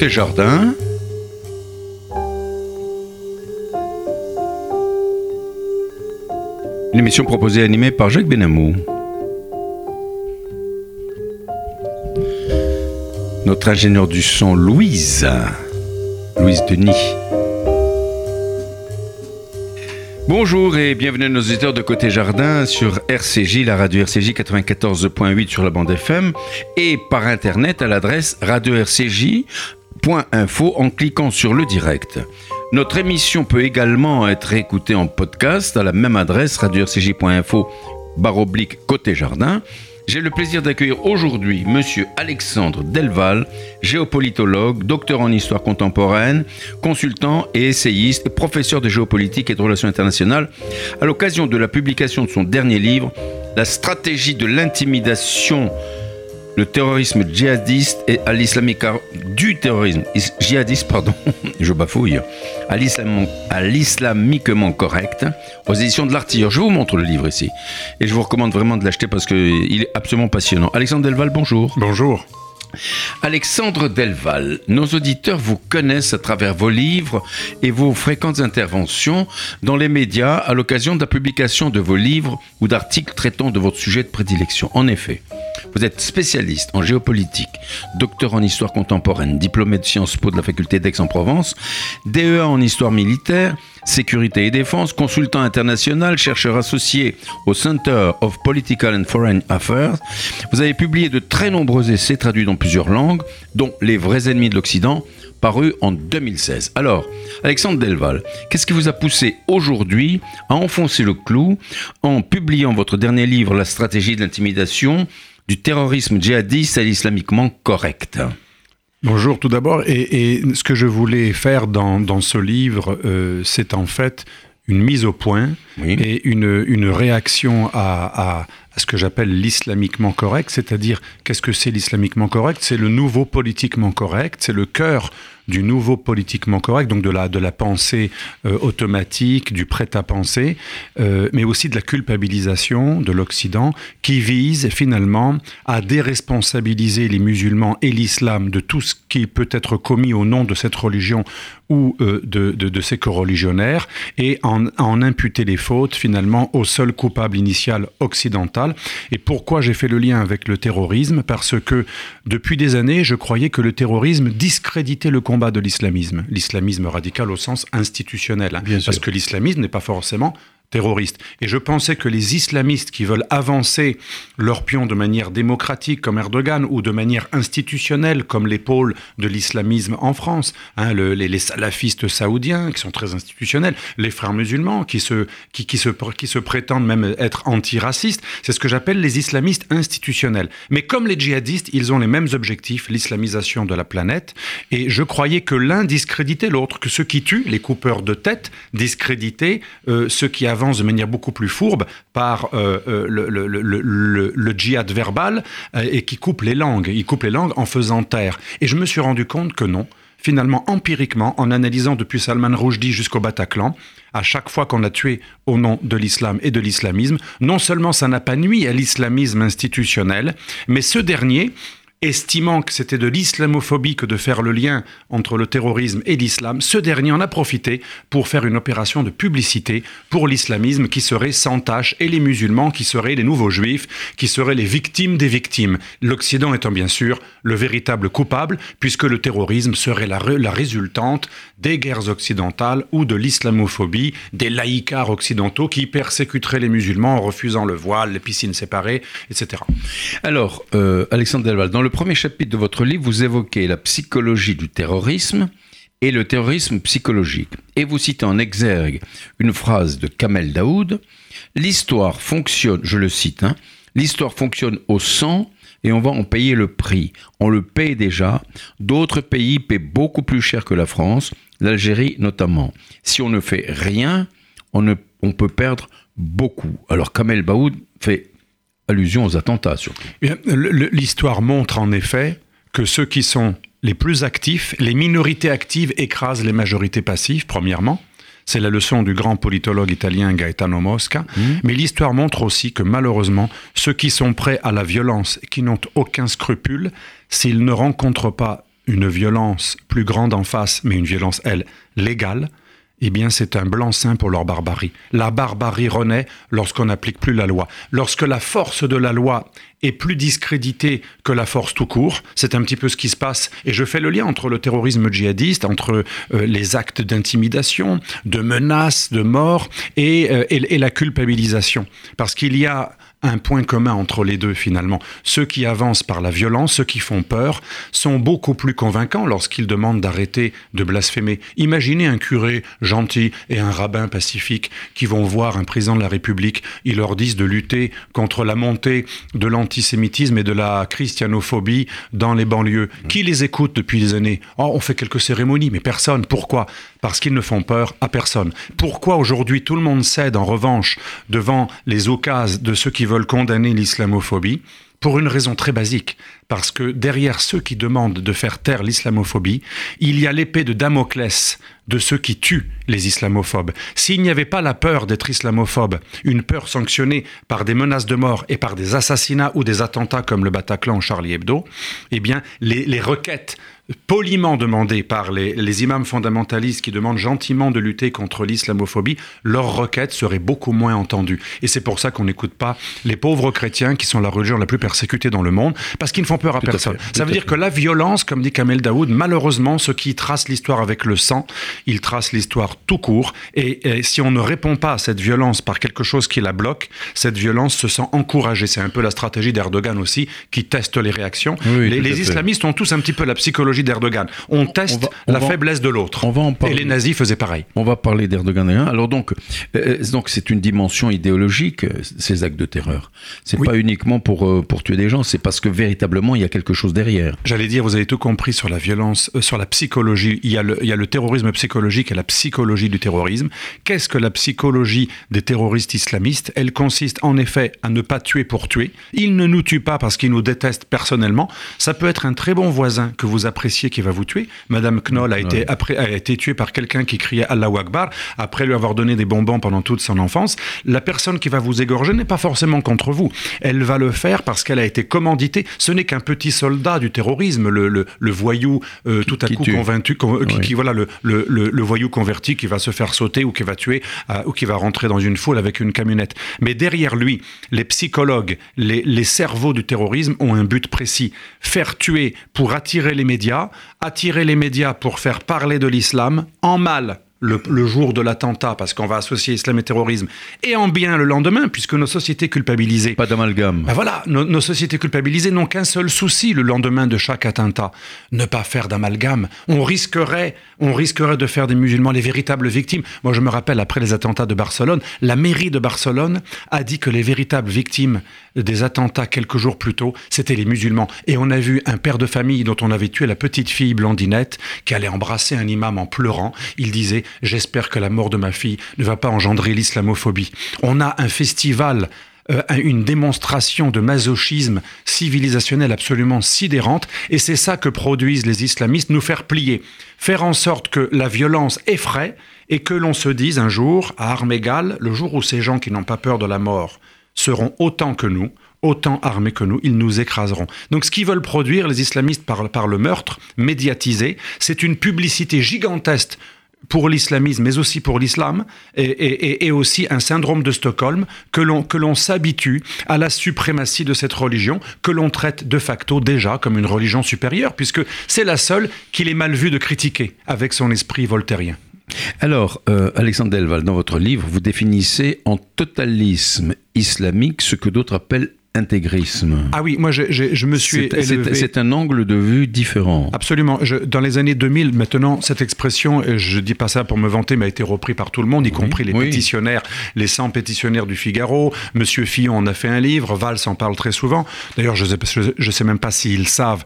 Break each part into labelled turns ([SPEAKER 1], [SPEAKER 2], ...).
[SPEAKER 1] Côté jardin. Une émission proposée et animée par Jacques Benamou. Notre ingénieur du son, Louise. Louise Denis. Bonjour et bienvenue à nos auditeurs de Côté Jardin sur RCJ, la radio RCJ 94.8 sur la bande FM et par internet à l'adresse radio-rcj info en cliquant sur le direct. Notre émission peut également être écoutée en podcast à la même adresse radio-rcj.info baroblique côté jardin. J'ai le plaisir d'accueillir aujourd'hui Monsieur Alexandre Delval, géopolitologue, docteur en histoire contemporaine, consultant et essayiste, professeur de géopolitique et de relations internationales, à l'occasion de la publication de son dernier livre, La stratégie de l'intimidation le terrorisme djihadiste et à l'islamique du terrorisme djihadiste, pardon, je bafouille, à l'islamiquement correct, aux éditions de l'Artilleur. Je vous montre le livre ici et je vous recommande vraiment de l'acheter parce qu'il est absolument passionnant. Alexandre Delval, bonjour.
[SPEAKER 2] Bonjour.
[SPEAKER 1] Alexandre Delval, nos auditeurs vous connaissent à travers vos livres et vos fréquentes interventions dans les médias à l'occasion de la publication de vos livres ou d'articles traitant de votre sujet de prédilection. En effet, vous êtes spécialiste en géopolitique, docteur en histoire contemporaine, diplômé de Sciences Po de la faculté d'Aix-en-Provence, DEA en histoire militaire, sécurité et défense, consultant international, chercheur associé au Center of Political and Foreign Affairs. Vous avez publié de très nombreux essais traduits dans plusieurs langues, dont Les vrais ennemis de l'Occident, paru en 2016. Alors, Alexandre Delval, qu'est-ce qui vous a poussé aujourd'hui à enfoncer le clou en publiant votre dernier livre, La stratégie de l'intimidation, du terrorisme djihadiste à l'islamiquement correct?
[SPEAKER 2] Bonjour tout d'abord. Et, ce que je voulais faire dans, ce livre, euh, c'est en fait une mise au point et une, une réaction à, à ce que j'appelle l'islamiquement correct, c'est-à-dire qu'est-ce que c'est l'islamiquement correct? C'est le nouveau politiquement correct, c'est le cœur du nouveau politiquement correct, donc de la, pensée euh, automatique, du prêt-à-penser, euh, mais aussi de la culpabilisation de l'Occident, qui vise finalement à déresponsabiliser les musulmans et l'islam de tout ce qui peut être commis au nom de cette religion ou euh, de, de, de, ses coreligionnaires, et en, en imputer les fautes finalement au seul coupable initial occidental. Et pourquoi j'ai fait le lien avec le terrorisme? Parce que depuis des années, je croyais que le terrorisme discréditait le combat de l'islamisme, l'islamisme radical au sens institutionnel, hein. parce que l'islamisme n'est pas forcément terroristes. Et je pensais que les islamistes qui veulent avancer leur pion de manière démocratique comme Erdogan ou de manière institutionnelle comme les pôles de l'islamisme en France, hein, les, salafistes saoudiens qui sont très institutionnels, les frères musulmans qui se, qui, qui, se, qui se prétendent même être antiracistes, c'est ce que j'appelle les islamistes institutionnels. Mais comme les djihadistes, ils ont les mêmes objectifs, l'islamisation de la planète, et je croyais que l'un discréditait l'autre, que ceux qui tuent, les coupeurs de tête, discréditaient euh, ceux qui avaient de manière beaucoup plus fourbe par euh, euh, le, djihad verbal euh, et qui coupe les langues. Il coupe les langues en faisant taire. Et je me suis rendu compte que non. Finalement, empiriquement, en analysant depuis Salman Rushdie jusqu'au Bataclan, à chaque fois qu'on a tué au nom de l'islam et de l'islamisme, non seulement ça n'a pas nuit à l'islamisme institutionnel, mais ce dernier estimant que c'était de l'islamophobie que de faire le lien entre le terrorisme et l'islam, ce dernier en a profité pour faire une opération de publicité pour l'islamisme qui serait sans tâche et les musulmans qui seraient les nouveaux juifs, qui seraient les victimes des victimes. L'Occident étant bien sûr le véritable coupable, puisque le terrorisme serait la, la résultante des guerres occidentales ou de l'islamophobie, des laïcars occidentaux qui persécuteraient les musulmans en refusant le voile, les piscines séparées, etc.
[SPEAKER 1] Alors, euh, Alexandre Delval, dans le premier chapitre de votre livre, vous évoquez la psychologie du terrorisme et le terrorisme psychologique. Et vous citez en exergue une phrase de Kamel Daoud L'histoire fonctionne, je le cite, hein, l'histoire fonctionne au sang et on va en payer le prix. On le paye déjà. D'autres pays paient beaucoup plus cher que la France, l'Algérie notamment. Si on ne fait rien, on, peut perdre beaucoup. Alors Kamel Daoud fait allusion aux attentats surtout.
[SPEAKER 2] L'histoire montre en effet que ceux qui sont les plus actifs, les minorités actives écrasent les majorités passives, premièrement. C'est la leçon du grand politologue italien Gaetano Mosca. Mmh. Mais l'histoire montre aussi que malheureusement, ceux qui sont prêts à la violence et qui n'ont aucun scrupule, s'ils ne rencontrent pas une violence plus grande en face, mais une violence, elle, légale, eh bien c'est un blanc-seing pour leur barbarie. La barbarie renaît lorsqu'on n'applique plus la loi. Lorsque la force de la loi est plus discréditée que la force tout court, c'est un petit peu ce qui se passe. Et je fais le lien entre le terrorisme djihadiste, entre euh, les actes d'intimidation, de menaces, de mort euh, et la culpabilisation. Parce qu'il y a un point commun entre les deux finalement. Ceux qui avancent par la violence, ceux qui font peur, sont beaucoup plus convaincants lorsqu'ils demandent d'arrêter de blasphémer. Imaginez un curé gentil et un rabbin pacifique qui vont voir un président de la République, ils leur disent de lutter contre la montée de l'antisémitisme et de la christianophobie dans les banlieues. Qui les écoute depuis des années? Oh, on fait quelques cérémonies, mais personne. Pourquoi? Parce qu'ils ne font peur à personne. Pourquoi aujourd'hui tout le monde cède en revanche devant les occasions de ceux qui veulent condamner l'islamophobie pour une raison très basique, parce que derrière ceux qui demandent de faire taire l'islamophobie, il y a l'épée de Damoclès de ceux qui tuent les islamophobes. S'il n'y avait pas la peur d'être islamophobe, une peur sanctionnée par des menaces de mort et par des assassinats ou des attentats comme le Bataclan Charlie Hebdo, eh bien, les requêtes poliment demandées par les, imams fondamentalistes qui demandent gentiment de lutter contre l'islamophobie, leurs requêtes seraient beaucoup moins entendues. Et c'est pour ça qu'on n'écoute pas les pauvres chrétiens qui sont la religion la plus persécutée dans le monde, parce qu'ils ne font peur à personne. ça veut dire que la violence, comme dit Kamel Daoud, malheureusement, ceux qui tracent l'histoire avec le sang, ils tracent l'histoire tout court. Et, si on ne répond pas à cette violence par quelque chose qui la bloque, cette violence se sent encouragée. C'est un peu la stratégie d'Erdogan aussi, qui teste les réactions. les islamistes ont tous un petit peu la psychologie d'Erdogan. On teste la faiblesse de l'autre. Et les nazis faisaient pareil.
[SPEAKER 1] On va parler d'Erdogan. Alors donc, euh, donc c'est une dimension idéologique euh, ces actes de terreur. C'est pas uniquement pour euh, pour tuer des gens, c'est parce que véritablement il y a quelque chose derrière.
[SPEAKER 2] J'allais dire, vous avez tout compris sur la violence, sur la psychologie. Il y a le il y a le terrorisme psychologique et la psychologie du terrorisme. Qu'est-ce que la psychologie des terroristes islamistes? Elle consiste en effet à ne pas tuer pour tuer. Ils ne nous tuent pas parce qu'ils nous détestent personnellement. Ça peut être un très bon voisin que vous appréciez qui va vous tuer. Madame Knoll a été, après, a été tuée par quelqu'un qui criait Allah Akbar après lui avoir donné des bonbons pendant toute son enfance. La personne qui va vous égorger n'est pas forcément contre vous. Elle va le faire parce qu'elle a été commanditée. Ce n'est qu'un petit soldat du terrorisme, le, le, voyou euh, tout à coup convaincu, qui, voilà le, le, voyou converti qui va se faire sauter ou qui va tuer euh, ou qui va rentrer dans une foule avec une camionnette. Mais derrière lui, les psychologues, les, les cerveaux du terrorisme ont un but précis faire tuer pour attirer les médias attirer les médias pour faire parler de l'islam en mal le, jour de l'attentat, parce qu'on va associer islam et terrorisme, et en bien le lendemain, puisque nos sociétés culpabilisées.
[SPEAKER 1] Pas d'amalgame.
[SPEAKER 2] Ben voilà, nos, sociétés culpabilisées n'ont qu'un seul souci le lendemain de chaque attentat ne pas faire d'amalgame. On risquerait, on risquerait de faire des musulmans les véritables victimes. Moi, je me rappelle, après les attentats de Barcelone, la mairie de Barcelone a dit que les véritables victimes des attentats quelques jours plus tôt, c'était les musulmans. Et on a vu un père de famille dont on avait tué la petite fille blondinette, qui allait embrasser un imam en pleurant. Il disait J'espère que la mort de ma fille ne va pas engendrer l'islamophobie. On a un festival euh, une démonstration de masochisme civilisationnel absolument sidérante, et c'est ça que produisent les islamistes, nous faire plier, faire en sorte que la violence effraie, et que l'on se dise un jour, à armes égales, le jour où ces gens qui n'ont pas peur de la mort seront autant que nous, autant armés que nous, ils nous écraseront. Donc ce qu'ils veulent produire, les islamistes, par, par le meurtre médiatisé, c'est une publicité gigantesque pour l'islamisme, mais aussi pour l'islam, et, aussi un syndrome de Stockholm, que l'on, s'habitue à la suprématie de cette religion, que l'on traite de facto déjà comme une religion supérieure, puisque c'est la seule qu'il est mal vu de critiquer avec son esprit voltairien.
[SPEAKER 1] Alors, euh, Alexandre Delval, dans votre livre, vous définissez en totalisme islamique ce que d'autres appellent intégrisme.
[SPEAKER 2] Ah oui, moi je, je, me suis
[SPEAKER 1] C'est un angle de vue différent.
[SPEAKER 2] Absolument. Je, dans les années 2000, maintenant, cette expression, je dis pas ça pour me vanter, mais a été repris par tout le monde, y compris les pétitionnaires, les 100 pétitionnaires du Figaro. Monsieur Fillon en a fait un livre, Valls en parle très souvent. D'ailleurs, je ne sais même pas s'ils savent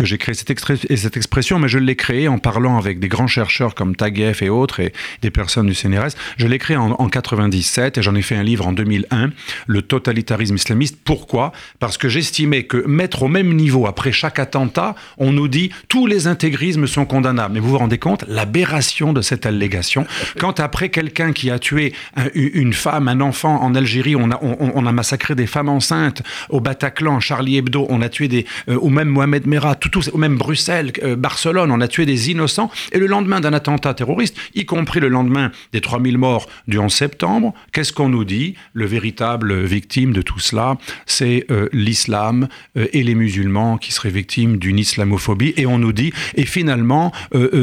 [SPEAKER 2] que j'ai créé cette, cette, expression, mais je l'ai créée en parlant avec des grands chercheurs comme Taguieff et autres, et des personnes du CNRS. Je l'ai créée en, en 97 et j'en ai fait un livre en 2001, Le totalitarisme islamiste. Pourquoi? Parce que j'estimais que mettre au même niveau, après chaque attentat, on nous dit tous les intégrismes sont condamnables. Mais vous vous rendez compte? L'aberration de cette allégation Quand après quelqu'un qui a tué une femme, un enfant en Algérie, on a, on, a massacré des femmes enceintes, au Bataclan, Charlie Hebdo, on a tué des... Euh, ou même Mohamed Merah, tout, même Bruxelles, euh, Barcelone, on a tué des innocents. Et le lendemain d'un attentat terroriste, y compris le lendemain des 3000 morts du 11 septembre, qu'est-ce qu'on nous dit? Le véritable victime de tout cela, c'est euh, l'islam euh, et les musulmans qui seraient victimes d'une islamophobie. Et on nous dit, et finalement,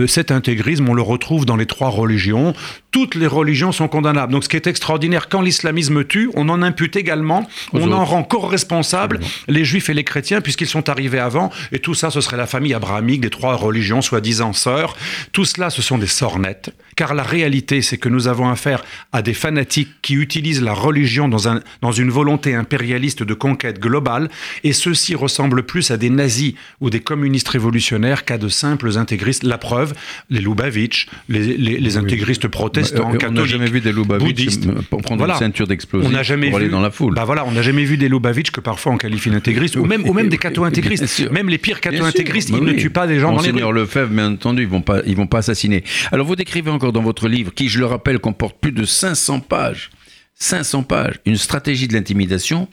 [SPEAKER 2] cet intégrisme, on le retrouve dans les trois religions. Toutes les religions sont condamnables. Donc ce qui est extraordinaire, quand l'islamisme tue, on en impute également, on en rend co-responsables les juifs et les chrétiens, puisqu'ils sont arrivés avant. Et tout ça, ce serait la famille abrahamique des trois religions, soi-disant sœurs. Tout cela, ce sont des sornettes, car la réalité, c'est que nous avons affaire à des fanatiques qui utilisent la religion dans, un, dans une volonté impérialiste de conquête globale, et ceux-ci ressemblent plus à des nazis ou des communistes révolutionnaires qu'à de simples intégristes. La preuve, les Lubavitch, les, les, intégristes protestants,
[SPEAKER 1] catholiques, on n'a jamais vu des Lubavitch pour prendre une ceinture d'explosifs pour aller dans la foule.
[SPEAKER 2] Bah voilà, on n'a jamais vu des Lubavitch que parfois on qualifie d'intégristes, ou même, ou même des catho-intégristes. Même les pires catho intégristes, ils ne tuent pas des gens dans les rues.
[SPEAKER 1] Lefebvre, bien entendu, ils vont pas, ils vont pas assassiner. Alors vous décrivez encore dans votre livre, qui je le rappelle comporte plus de 500 pages, 500 pages, une stratégie de l'intimidation.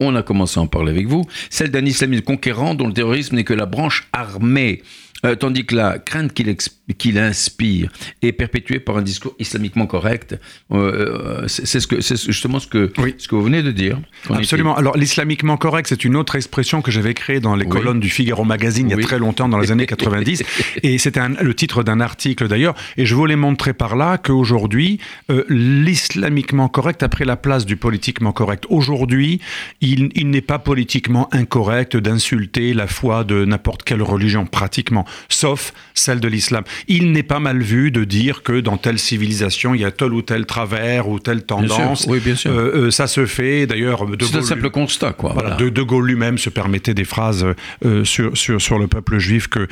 [SPEAKER 1] On a commencé à en parler avec vous, celle d'un islamisme conquérant dont le terrorisme n'est que la branche armée. Euh, tandis que la crainte qu'il inspire est perpétuée par un discours islamiquement correct. Euh, euh, c'est ce que, justement ce que, ce que vous venez de dire.
[SPEAKER 2] Absolument. Alors l'islamiquement correct, c'est une autre expression que j'avais créée dans les colonnes du Figaro Magazine il y a très longtemps, dans les années 90. et c'était le titre d'un article d'ailleurs. Et je voulais montrer par là qu'aujourd'hui, l'islamiquement correct a pris la place du politiquement correct. Aujourd'hui, il, il n'est pas politiquement incorrect d'insulter la foi de n'importe quelle religion, pratiquement sauf celle de l'islam. Il n'est pas mal vu de dire que dans telle civilisation, il y a tel ou tel travers ou telle tendance.
[SPEAKER 1] Oui, bien sûr.
[SPEAKER 2] Euh, euh, ça se fait, d'ailleurs...
[SPEAKER 1] C'est un simple constat, quoi.
[SPEAKER 2] Voilà, De, de, Gaulle lui-même se permettait des phrases euh, sur, sur, sur, le peuple juif que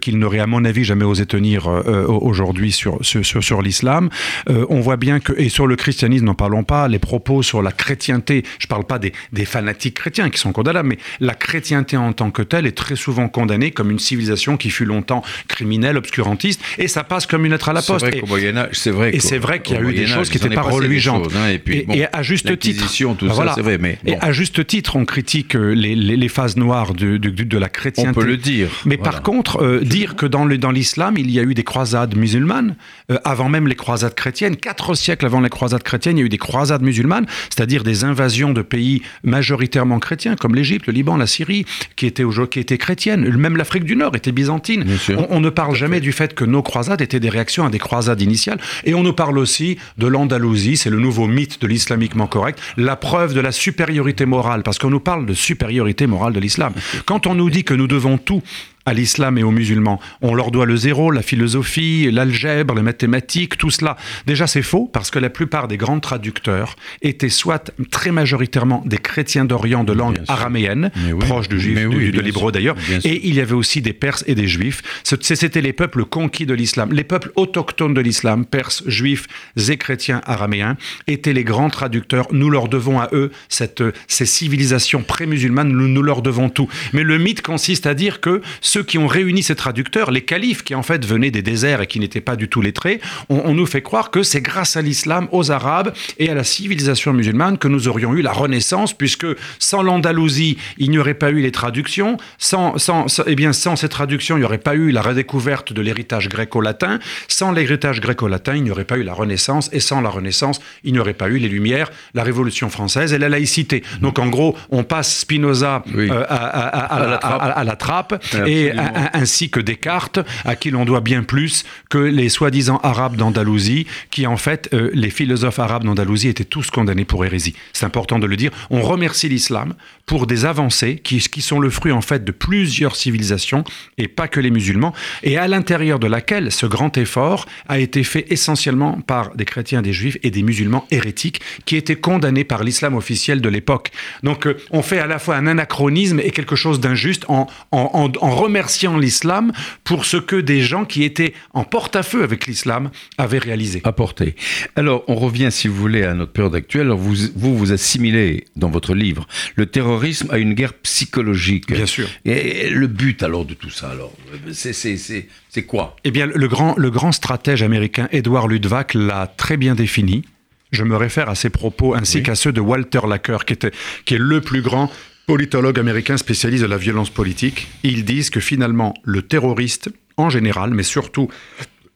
[SPEAKER 2] qu'il n'aurait, à mon avis, jamais osé tenir aujourd'hui sur, sur, sur l'islam. on voit bien que... Et sur le christianisme, n'en parlons pas, les propos sur la chrétienté, je ne parle pas des, des fanatiques chrétiens qui sont condamnables, mais la chrétienté en tant que telle est très souvent condamnée comme une civilisation qui fut longtemps criminel, obscurantiste, et ça passe comme une lettre à la poste.
[SPEAKER 1] C'est vrai c'est vrai.
[SPEAKER 2] Et c'est vrai qu'il y a eu des choses qui n'étaient pas reluisantes.
[SPEAKER 1] Hein, et, puis,
[SPEAKER 2] et, à juste titre,
[SPEAKER 1] tout ça, c'est vrai. Mais
[SPEAKER 2] et à juste titre, on critique euh, les, les, phases noires de, de, de, la chrétienté.
[SPEAKER 1] On peut le dire.
[SPEAKER 2] Mais par contre, euh, dire que dans l'islam, il y a eu des croisades musulmanes euh, avant même les croisades chrétiennes, quatre siècles avant les croisades chrétiennes, il y a eu des croisades musulmanes, c'est-à-dire des invasions de pays majoritairement chrétiens, comme l'Égypte, le Liban, la Syrie, qui étaient, qui étaient chrétiennes. Même l'Afrique du Nord était byzantine. On, ne parle jamais du fait que nos croisades étaient des réactions à des croisades initiales. Et on nous parle aussi de l'Andalousie, c'est le nouveau mythe de l'islamiquement correct, la preuve de la supériorité morale, parce qu'on nous parle de supériorité morale de l'islam. Quand on nous dit que nous devons tout à l'islam et aux musulmans. On leur doit le zéro, la philosophie, l'algèbre, les mathématiques, tout cela. Déjà, c'est faux parce que la plupart des grands traducteurs étaient soit très majoritairement des chrétiens d'Orient de langue araméenne, proches du juif, de l'hébreu d'ailleurs, et il y avait aussi des Perses et des Juifs. C'était les peuples conquis de l'islam. Les peuples autochtones de l'islam, Perses, Juifs et chrétiens araméens, étaient les grands traducteurs. Nous leur devons à eux cette, ces civilisations pré-musulmanes, nous, nous leur devons tout. Mais le mythe consiste à dire que ceux qui ont réuni ces traducteurs, les califes qui en fait venaient des déserts et qui n'étaient pas du tout lettrés, on, nous fait croire que c'est grâce à l'islam, aux Arabes et à la civilisation musulmane que nous aurions eu la Renaissance, puisque sans l'Andalousie, il n'y aurait pas eu les traductions, sans, sans, eh bien, sans ces traductions, il n'y aurait pas eu la redécouverte de l'héritage gréco-latin, sans l'héritage gréco-latin, il n'y aurait pas eu la Renaissance, et sans la Renaissance, il n'y aurait pas eu les Lumières, la Révolution française et la laïcité. Donc en gros, on passe Spinoza euh, à, la trappe, et ainsi que Descartes, à qui l'on doit bien plus que les soi-disant arabes d'Andalousie, qui en fait, euh, les philosophes arabes d'Andalousie étaient tous condamnés pour hérésie. C'est important de le dire. On remercie l'islam pour des avancées qui, qui sont le fruit en fait de plusieurs civilisations et pas que les musulmans, et à l'intérieur de laquelle ce grand effort a été fait essentiellement par des chrétiens, des juifs et des musulmans hérétiques qui étaient condamnés par l'islam officiel de l'époque. Donc euh, on fait à la fois un anachronisme et quelque chose d'injuste en, en, en, remerciant l'islam pour ce que des gens qui étaient en porte-à-feu avec l'islam avaient réalisé.
[SPEAKER 1] Apporté. Alors on revient, si vous voulez, à notre période actuelle. vous, vous vous assimilez dans votre livre le terrorisme à une guerre psychologique.
[SPEAKER 2] Bien sûr.
[SPEAKER 1] Et le but alors de tout ça, alors, c'est quoi?
[SPEAKER 2] Eh bien, le grand, le grand stratège américain Edward Ludwig l'a très bien défini. Je me réfère à ses propos ainsi qu'à ceux de Walter Lacker, qui, était, qui est le plus grand politologue américain spécialiste de la violence politique. Ils disent que finalement, le terroriste, en général, mais surtout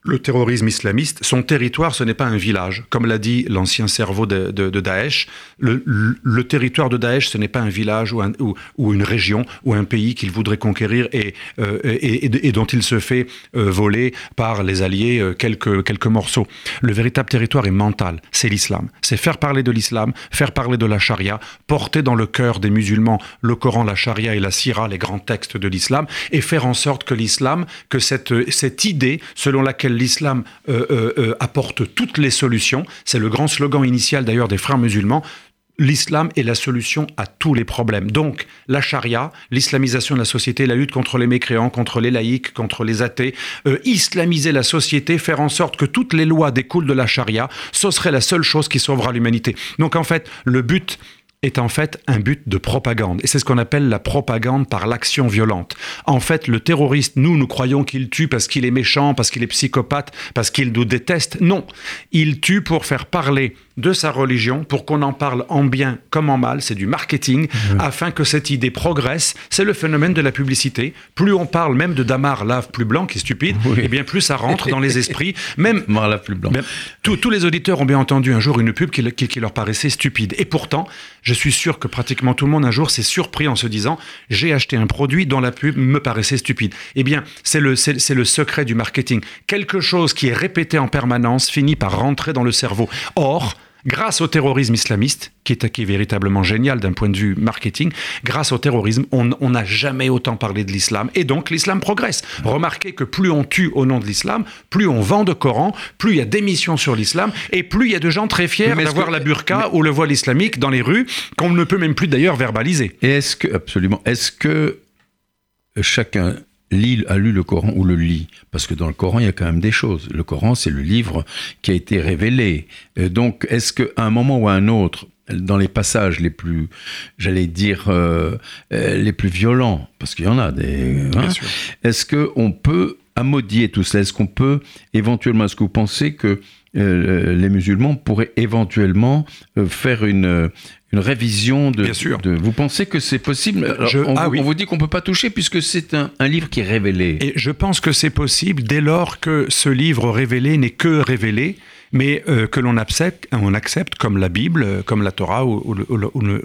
[SPEAKER 2] le terrorisme islamiste, son territoire, ce n'est pas un village. Comme l'a dit l'ancien cerveau de, Daesh, le, territoire de Daesh, ce n'est pas un village ou, une région ou un pays qu'il voudrait conquérir et, euh, dont il se fait euh, voler par les alliés euh, quelques, morceaux. Le véritable territoire est mental, c'est l'islam. C'est faire parler de l'islam, faire parler de la charia, porter dans le cœur des musulmans le Coran, la charia et la sira, les grands textes de l'islam, et faire en sorte que l'islam, que cette idée selon laquelle l'islam euh, euh, euh, apporte toutes les solutions. C'est le grand slogan initial d'ailleurs des frères musulmans. L'islam est la solution à tous les problèmes. Donc, la charia, l'islamisation de la société, la lutte contre les mécréants, contre les laïcs, contre les athées, islamiser la société, faire en sorte que toutes les lois découlent de la charia, ce serait la seule chose qui sauvera l'humanité. Donc, en fait, le but est en fait un but de propagande. Et c'est ce qu'on appelle la propagande par l'action violente. En fait, le terroriste, nous, nous croyons qu'il tue parce qu'il est méchant, parce qu'il est psychopathe, parce qu'il nous déteste. Non, il tue pour faire parler de sa religion pour qu'on en parle en bien comme en mal, c'est du marketing, mmh. afin que cette idée progresse. C'est le phénomène de la publicité. Plus on parle même de Damar lave plus blanc, qui est stupide, et eh bien plus ça rentre dans les esprits. Même,
[SPEAKER 1] lave plus blanc.
[SPEAKER 2] tous les auditeurs ont bien entendu un jour une pub qui, qui, leur paraissait stupide. Et pourtant, je suis sûr que pratiquement tout le monde un jour s'est surpris en se disant j'ai acheté un produit dont la pub me paraissait stupide. Eh bien, c'est le, c'est le secret du marketing. Quelque chose qui est répété en permanence finit par rentrer dans le cerveau. Or, grâce au terrorisme islamiste, qui est, véritablement génial d'un point de vue marketing, grâce au terrorisme, on n'a jamais autant parlé de l'islam, et donc l'islam progresse. Remarquez que plus on tue au nom de l'islam, plus on vend de Coran, plus il y a d'émissions sur l'islam, et plus il y a de gens très fiers d'avoir la burqa ou le voile islamique dans les rues, qu'on ne peut même plus d'ailleurs verbaliser.
[SPEAKER 1] Et est-ce que, absolument, est-ce que chacun lit, a lu le Coran ou le lit Parce que dans le Coran, il y a quand même des choses. Le Coran, c'est le livre qui a été révélé. Euh, donc, est-ce qu'à un moment ou à un autre, dans les passages les plus, j'allais dire, euh, euh, les plus violents, parce qu'il y en a des... Hein, est-ce qu'on peut amodier tout cela? Est-ce qu'on peut éventuellement, est-ce que vous pensez que les musulmans pourraient éventuellement faire une, une révision de,
[SPEAKER 2] Bien sûr.
[SPEAKER 1] Vous pensez que c'est possible? On, ah on, vous dit qu'on ne peut pas toucher puisque c'est un, un, livre qui est révélé.
[SPEAKER 2] Et je pense que c'est possible dès lors que ce livre révélé n'est que révélé mais euh, que l'on accepte, on accepte comme la Bible, euh, comme la Torah ou,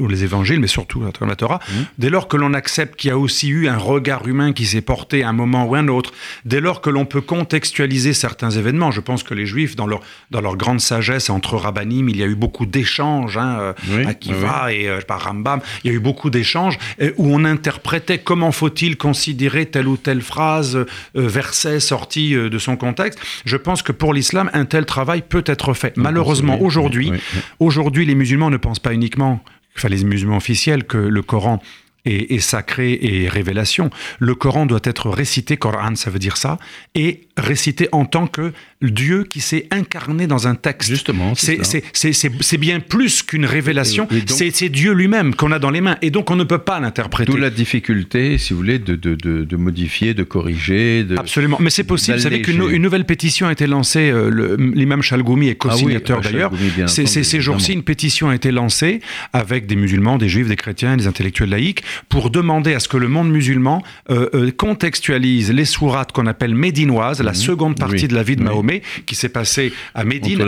[SPEAKER 2] les évangiles, mais surtout comme la Torah, mmh. dès lors que l'on accepte qu'il y a aussi eu un regard humain qui s'est porté à un moment ou un autre, dès lors que l'on peut contextualiser certains événements, je pense que les Juifs, dans leur, dans leur grande sagesse entre rabbinim, il y a eu beaucoup d'échanges, hein, euh, Akiva et par Rambam, il y a eu beaucoup d'échanges où on interprétait comment faut-il considérer telle ou telle phrase, verset sorti de son contexte. Je pense que pour l'islam, un tel travail peut être fait. Malheureusement, aujourd'hui, aujourd'hui, les musulmans ne pensent pas uniquement, enfin les musulmans officiels, que le Coran est, sacré et révélation. Le Coran doit être récité, Coran ça veut dire ça, et récité en tant que Dieu qui s'est incarné dans un texte.
[SPEAKER 1] Justement,
[SPEAKER 2] c'est bien plus qu'une révélation, c'est Dieu lui-même qu'on a dans les mains, et donc on ne peut pas l'interpréter.
[SPEAKER 1] D'où la difficulté, si vous voulez, de, de, de, modifier, de corriger. De,
[SPEAKER 2] Absolument, mais c'est possible. Vous savez qu'une une nouvelle pétition a été lancée, euh, l'imam Chalgoumi est co-signateur ah d'ailleurs. Ces jours-ci, une pétition a été lancée avec des musulmans, des juifs, des chrétiens, des intellectuels laïcs, pour demander à ce que le monde musulman euh, euh, contextualise les sourates qu'on appelle médinoises, la mhm. seconde partie de la vie de Mahomet, qui s'est passée à Médine,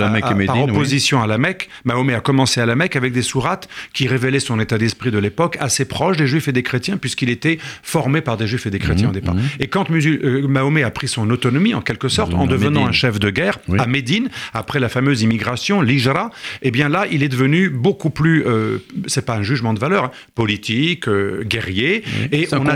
[SPEAKER 2] par opposition à la Mecque. Mahomet a commencé à la Mecque avec des sourates qui révélaient son état d'esprit de l'époque, assez proche des juifs et des chrétiens, puisqu'il était formé par des juifs et des chrétiens au mhm, départ. Mhm. Et quand euh, Mahomet a pris son autonomie, en quelque sorte, en devenant un chef de guerre à Médine, après la fameuse immigration, l'Ijra, eh bien là, il est devenu beaucoup plus, euh, c'est pas un jugement de valeur, hein, politique, euh, guerrier.
[SPEAKER 1] et, on a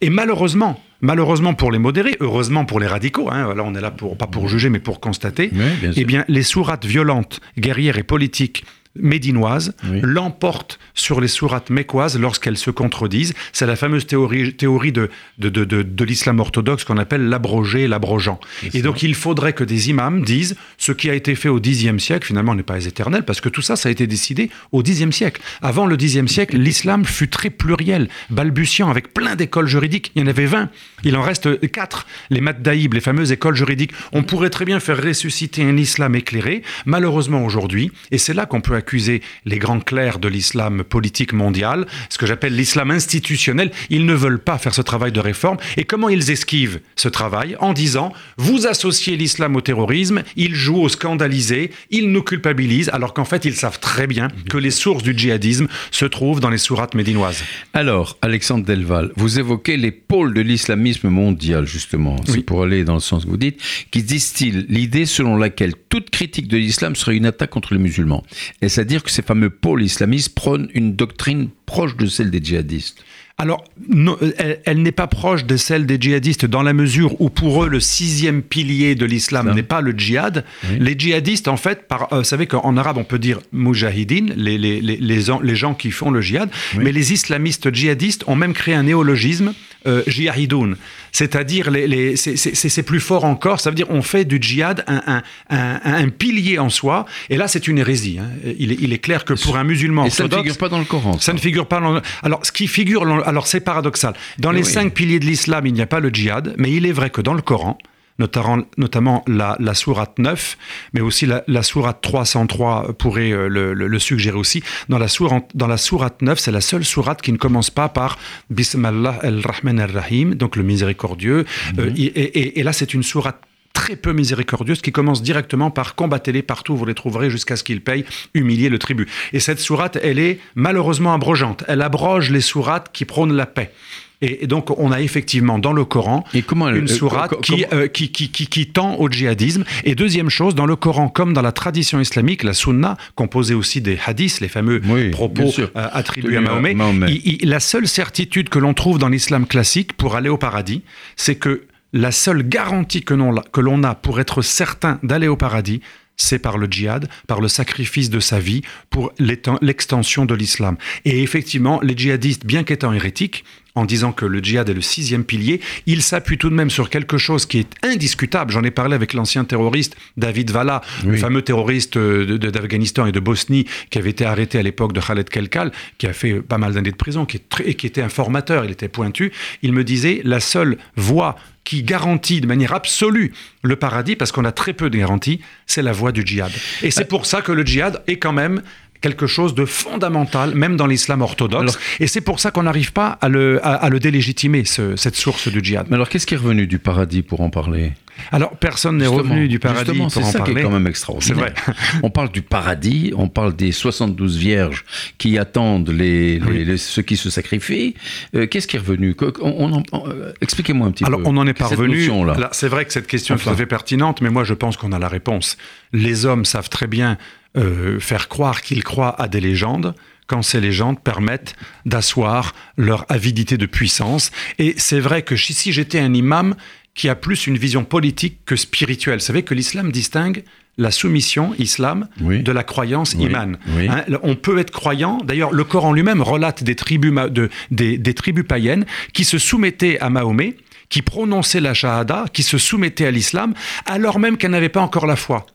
[SPEAKER 2] et malheureusement, Malheureusement pour les modérés, heureusement pour les radicaux, hein, là on est là pour, pas pour juger mais pour constater, eh bien les sourates violentes, guerrières et politiques médinoise l'emporte sur les sourates mécoises lorsqu'elles se contredisent. C'est la fameuse théorie, théorie de, de, de, de, l'islam orthodoxe qu'on appelle l'abrogé, l'abrogeant. Et donc il faudrait que des imams disent ce qui a été fait au Xe siècle, finalement, n'est pas éternel, parce que tout ça, ça a été décidé au Xe siècle. Avant le Xe siècle, l'islam fut très pluriel, balbutiant, avec plein d'écoles juridiques. Il y en avait 20. Il en reste 4. Les Maddaïb, les fameuses écoles juridiques. On pourrait très bien faire ressusciter un islam éclairé. Malheureusement, aujourd'hui, et c'est là qu'on peut accuser les grands clercs de l'islam politique mondial, ce que j'appelle l'islam institutionnel. Ils ne veulent pas faire ce travail de réforme. Et comment ils esquivent ce travail En disant, vous associez l'islam au terrorisme, ils jouent au scandalisé, ils nous culpabilisent, alors qu'en fait, ils savent très bien que les sources du djihadisme se trouvent dans les sourates médinoises.
[SPEAKER 1] Alors, Alexandre Delval, vous évoquez les pôles de l'islamisme mondial, justement. C'est pour aller dans le sens que vous dites, qui distille l'idée selon laquelle toute critique de l'islam serait une attaque contre les musulmans. Est-ce à dire que ces fameux pôles islamistes prônent une doctrine proche de celle des djihadistes.
[SPEAKER 2] Alors, elle, n'est pas proche de celle des djihadistes dans la mesure où pour eux le sixième pilier de l'islam n'est pas le djihad. Les djihadistes, en fait, par, euh, vous savez qu'en arabe on peut dire mujahidin, les, les, les, les, gens qui font le djihad, mais les islamistes djihadistes ont même créé un néologisme euh, c'est-à-dire les, c'est plus fort encore, ça veut dire on fait du djihad un, un, un, pilier en soi, et là c'est une hérésie. Hein. Il, est, il, est, clair que pour un musulman et
[SPEAKER 1] ça ne figure pas dans le Coran.
[SPEAKER 2] Ça, ne figure pas dans le... Alors ce qui figure, alors c'est paradoxal. Dans les cinq piliers de l'islam, il n'y a pas le djihad, mais il est vrai que dans le Coran, notamment, notamment la, la sourate 9, mais aussi la, la sourate 303 pourrait euh, le, le, suggérer aussi. Dans la, sourate, dans la sourate 9, c'est la seule sourate qui ne commence pas par Bismillah al-Rahman al-Rahim, donc le miséricordieux. Euh, mhm. et, et, là, c'est une sourate très peu miséricordieuse qui commence directement par combattez-les partout, vous les trouverez jusqu'à ce qu'ils payent, humilier le tribut. Et cette sourate, elle est malheureusement abrogeante. Elle abroge les sourates qui prônent la paix. Et, donc, on a effectivement dans le Coran une euh, sourate euh, qui, qui, qui, qui, tend au djihadisme. Et deuxième chose, dans le Coran, comme dans la tradition islamique, la sunna, composée aussi des hadiths, les fameux propos euh, attribués à Mahomet, la seule certitude que l'on trouve dans l'islam classique pour aller au paradis, c'est que la seule garantie que l'on a pour être certain d'aller au paradis, c'est par le djihad, par le sacrifice de sa vie pour l'extension de l'islam. Et effectivement, les djihadistes, bien qu'étant hérétiques, en disant que le djihad est le sixième pilier, il s'appuie tout de même sur quelque chose qui est indiscutable. J'en ai parlé avec l'ancien terroriste David Vala, le fameux terroriste d'Afghanistan et de Bosnie qui avait été arrêté à l'époque de Khaled Kelkal, qui a fait pas mal d'années de prison, qui est qui était un formateur, il était pointu. Il me disait la seule voie qui garantit de manière absolue le paradis, parce qu'on a très peu de garanties, c'est la voie du djihad. Et c'est pour ça que le djihad est quand même quelque chose de fondamental, même dans l'islam orthodoxe. et c'est pour ça qu'on n'arrive pas à le, à, le délégitimer, cette source du djihad.
[SPEAKER 1] Mais alors, qu'est-ce qui est revenu du paradis pour en parler?
[SPEAKER 2] Alors, personne n'est revenu du paradis pour en
[SPEAKER 1] parler.
[SPEAKER 2] C'est ça
[SPEAKER 1] qui est quand même extraordinaire.
[SPEAKER 2] C'est vrai.
[SPEAKER 1] on parle du paradis, on parle des 72 vierges qui attendent les, ceux qui se sacrifient. Euh, qu'est-ce qui est revenu? Euh, Expliquez-moi un petit
[SPEAKER 2] peu.
[SPEAKER 1] Alors,
[SPEAKER 2] on en est parvenu. Là, c'est vrai que cette question est tout à fait pertinente, mais moi, je pense qu'on a la réponse. Les hommes savent très bien euh, faire croire qu'ils croient à des légendes quand ces légendes permettent d'asseoir leur avidité de puissance. Et c'est vrai que si j'étais un imam qui a plus une vision politique que spirituelle, vous savez que l'islam distingue la soumission islam de la croyance iman. Hein, on peut être croyant. D'ailleurs, le Coran lui-même relate des tribus, de, des, des tribus païennes qui se soumettaient à Mahomet qui prononçaient la shahada, qui se soumettaient à l'islam, alors même qu'elles n'avaient pas encore la foi.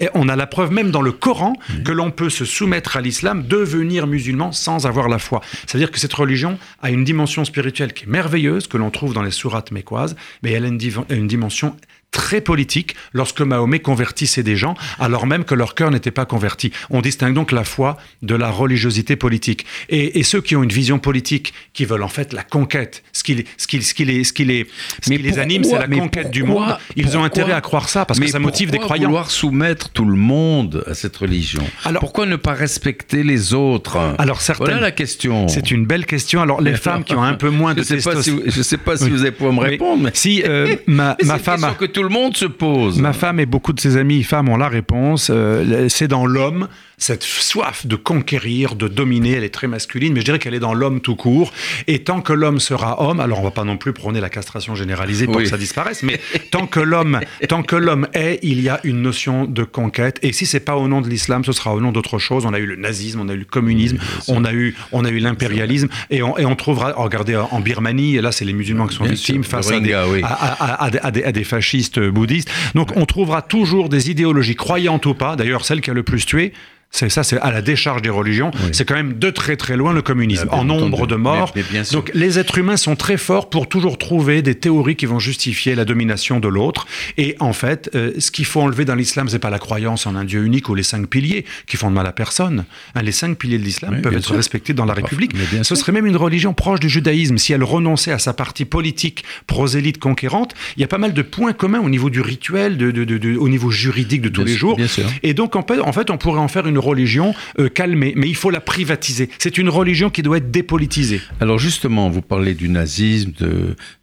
[SPEAKER 2] Et on a la preuve même dans le Coran que l'on peut se soumettre à l'islam, devenir musulman sans avoir la foi. C'est-à-dire que cette religion a une dimension spirituelle qui est merveilleuse, que l'on trouve dans les sourates mécoises, mais elle a une, dimension très politique lorsque Mahomet convertissait des gens, alors même que leur cœur n'était pas converti. On distingue donc la foi de la religiosité politique. Et, ceux qui ont une vision politique, qui veulent en fait la conquête, ce qui, ce qui, ce qui les, ce qui les, ce qui les anime, c'est la conquête du monde. Ils ont intérêt à croire ça parce que ça motive des croyants.
[SPEAKER 1] vouloir soumettre tout le monde à cette religion? Alors, Pourquoi ne pas respecter les autres?
[SPEAKER 2] Alors certaines,
[SPEAKER 1] voilà la question.
[SPEAKER 2] C'est une belle question. Alors les femmes qui ont un peu moins de
[SPEAKER 1] testostérone... je ne sais pas si vous allez pouvoir me répondre. Mais...
[SPEAKER 2] Si euh, ma, ma femme...
[SPEAKER 1] A... que tout le monde se pose.
[SPEAKER 2] Ma femme et beaucoup de ses amis femmes ont la réponse. Euh, c'est dans l'homme cette soif de conquérir, de dominer, elle est très masculine, mais je dirais qu'elle est dans l'homme tout court. Et tant que l'homme sera homme, alors on va pas non plus prôner la castration généralisée pour que ça disparaisse, mais tant que l'homme, tant que l'homme est, il y a une notion de conquête. Et si c'est pas au nom de l'islam, ce sera au nom d'autre chose. On a eu le nazisme, on a eu le communisme, on a eu, on a eu l'impérialisme, et on, et on trouvera, regardez en Birmanie, et là c'est les musulmans qui sont victimes face à, des, à, des, à des fascistes bouddhistes. Donc on trouvera toujours des idéologies croyantes ou pas. D'ailleurs, celle qui a le plus tué, c'est ça, c'est à la décharge des religions. C'est quand même de très très loin le communisme, en nombre de morts. Donc les êtres humains sont très forts pour toujours trouver des théories qui vont justifier la domination de l'autre. Et en fait, euh, ce qu'il faut enlever dans l'islam, c'est pas la croyance en un Dieu unique ou les cinq piliers qui font de mal à personne. Hein, les cinq piliers de l'islam peuvent être respectés dans la République. Ce serait même une religion proche du judaïsme si elle renonçait à sa partie politique prosélyte conquérante. Il y a pas mal de points communs au niveau du rituel, de, au niveau juridique de tous les jours. Et donc en fait, en fait, on pourrait en faire une religion euh, calmée, mais il faut la privatiser. C'est une religion qui doit être dépolitisée.
[SPEAKER 1] Alors justement, vous parlez du nazisme,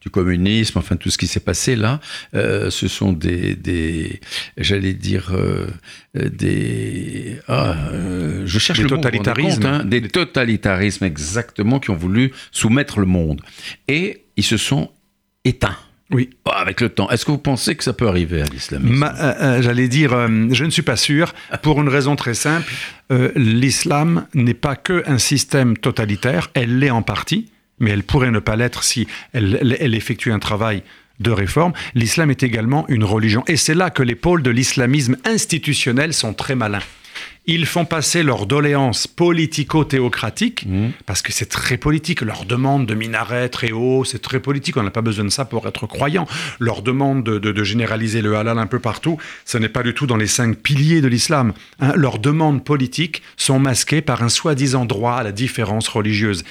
[SPEAKER 1] du communisme, enfin tout ce qui s'est passé là. Euh, ce sont des, des j'allais dire, euh, des, ah, je cherche le
[SPEAKER 2] totalitarismes,
[SPEAKER 1] hein, des totalitarismes exactement qui ont voulu soumettre le monde et ils se sont éteints.
[SPEAKER 2] Oui.
[SPEAKER 1] Oh, avec le temps. Est-ce que vous pensez que ça peut arriver à l'islamisme
[SPEAKER 2] euh, euh, J'allais dire, euh, je ne suis pas sûr, pour une raison très simple. L'islam n'est pas que un système totalitaire, elle l'est en partie, mais elle pourrait ne pas l'être si elle, elle effectue un travail de réforme. L'islam est également une religion. Et c'est là que les pôles de l'islamisme institutionnel sont très malins ils font passer leurs doléances politico-théocratiques, mmh. parce que c'est très politique. Leur demande de minaret très haut, c'est très politique. On n'a pas besoin de ça pour être croyant. Leur demande de, généraliser le halal un peu partout, ce n'est pas du tout dans les cinq piliers de l'islam. Hein. Leurs demandes politiques sont masquées par un soi-disant droit à la différence religieuse.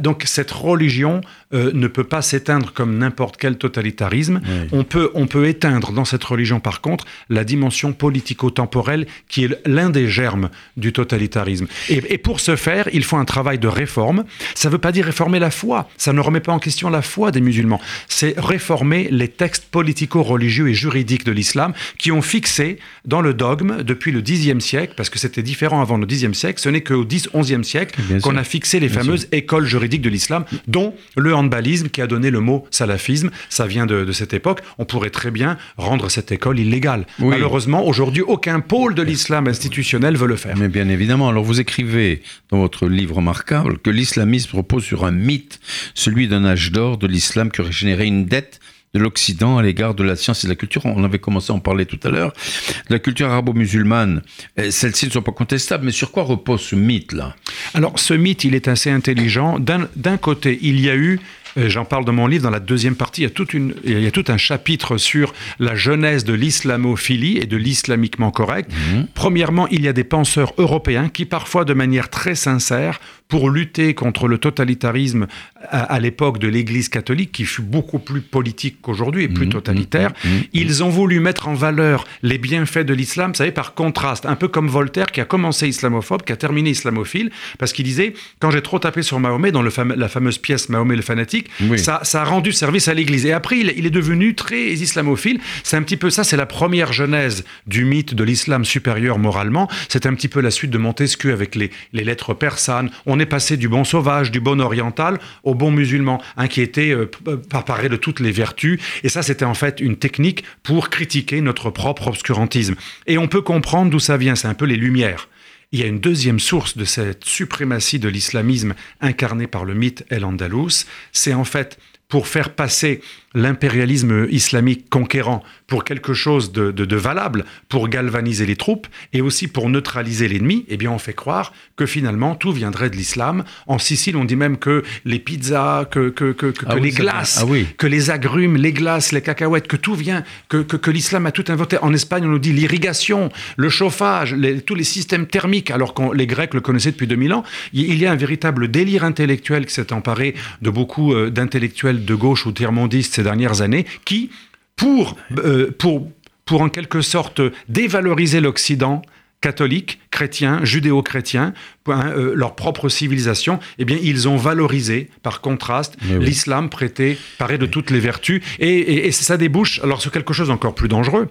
[SPEAKER 2] donc cette religion euh, ne peut pas s'éteindre comme n'importe quel totalitarisme. On, peut, on peut éteindre dans cette religion, par contre, la dimension politico-temporelle qui est l'un des germes du totalitarisme. Et, pour ce faire, il faut un travail de réforme. Ça ne veut pas dire réformer la foi. Ça ne remet pas en question la foi des musulmans. C'est réformer les textes politico-religieux et juridiques de l'islam qui ont fixé dans le dogme depuis le Xe siècle, parce que c'était différent avant le Xe siècle, ce n'est qu'au X, XIe siècle qu'on a fixé les fameuses écoles juridiques de l'islam, dont le qui a donné le mot salafisme. Ça vient de, cette époque. On pourrait très bien rendre cette école illégale. Malheureusement, aujourd'hui, aucun pôle de l'islam institutionnel veut le faire.
[SPEAKER 1] Mais bien évidemment. Alors vous écrivez dans votre livre remarquable que l'islamisme repose sur un mythe, celui d'un âge d'or de l'islam qui aurait généré une dette de l'Occident à l'égard de la science et de la culture. On avait commencé à en parler tout à l'heure. La culture arabo-musulmane, euh, celles-ci ne sont pas contestables, mais sur quoi repose ce mythe-là?
[SPEAKER 2] Alors, ce mythe, il est assez intelligent. D'un côté, il y a eu euh, j'en parle dans mon livre, dans la deuxième partie, il y, a toute une, il y a tout un chapitre sur la genèse de l'islamophilie et de l'islamiquement correct. Mhm. Premièrement, il y a des penseurs européens qui, parfois de manière très sincère, pour lutter contre le totalitarisme à, l'époque de l'Église catholique, qui fut beaucoup plus politique qu'aujourd'hui et plus mmh, totalitaire, mmh, mmh, ils ont voulu mettre en valeur les bienfaits de l'islam, vous savez, par contraste, un peu comme Voltaire qui a commencé islamophobe, qui a terminé islamophile, parce qu'il disait, quand j'ai trop tapé sur Mahomet, dans le la fameuse pièce Mahomet le fanatique, ça, ça, a rendu service à l'Église. Et après, il, il, est devenu très islamophile. C'est un petit peu ça, c'est la première genèse du mythe de l'islam supérieur moralement. C'est un petit peu la suite de Montesquieu avec les, les lettres persanes. On est passé du bon sauvage, du bon oriental au bon musulman, hein, qui était de toutes les vertus. Et ça, c'était en fait une technique pour critiquer notre propre obscurantisme. Et on peut comprendre d'où ça vient, c'est un peu les Lumières. Il y a une deuxième source de cette suprématie de l'islamisme incarnée par le mythe El Andalus, c'est en fait pour faire passer l'impérialisme islamique conquérant pour quelque chose de, valable, pour galvaniser les troupes et aussi pour neutraliser l'ennemi, eh bien on fait croire que finalement tout viendrait de l'islam. En Sicile, on dit même que les pizzas, que, que, que, que ah les glaces, ah que les agrumes, les glaces, les cacahuètes, que tout vient, que, que, l'islam a tout inventé. En Espagne, on nous dit l'irrigation, le chauffage, tous les systèmes thermiques, alors que les Grecs le connaissaient depuis 2000 ans. Il y a un véritable délire intellectuel qui s'est emparé de beaucoup euh, d'intellectuels de gauche ou tiers-mondistes ces dernières années, qui, pour, euh, pour, pour en quelque sorte dévaloriser l'Occident, catholique, chrétien, judéo-chrétien, hein, euh, leur propre civilisation, eh bien, ils ont valorisé, par contraste, l'islam prêté, paraît de toutes les vertus, et, et, ça débouche alors sur quelque chose d'encore plus dangereux.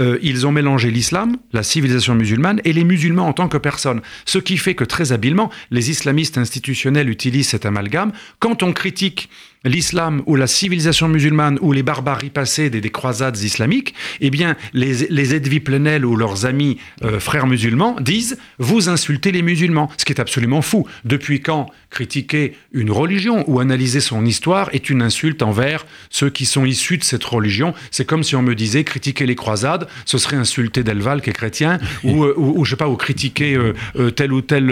[SPEAKER 2] Euh, ils ont mélangé l'islam, la civilisation musulmane et les musulmans en tant que personnes. Ce qui fait que très habilement, les islamistes institutionnels utilisent cet amalgame. Quand on critique l'islam ou la civilisation musulmane ou les barbaries passées des, croisades islamiques, eh bien, les, les Edwy Plenel ou leurs amis euh, frères musulmans disent vous insultez les musulmans, ce qui est absolument fou. Depuis quand critiquer une religion ou analyser son histoire est une insulte envers ceux qui sont issus de cette religion? C'est comme si on me disait critiquer les croisades, ce serait insulter Delval qui est chrétien, ou, euh, ou, je sais pas, ou critiquer euh, tel ou tel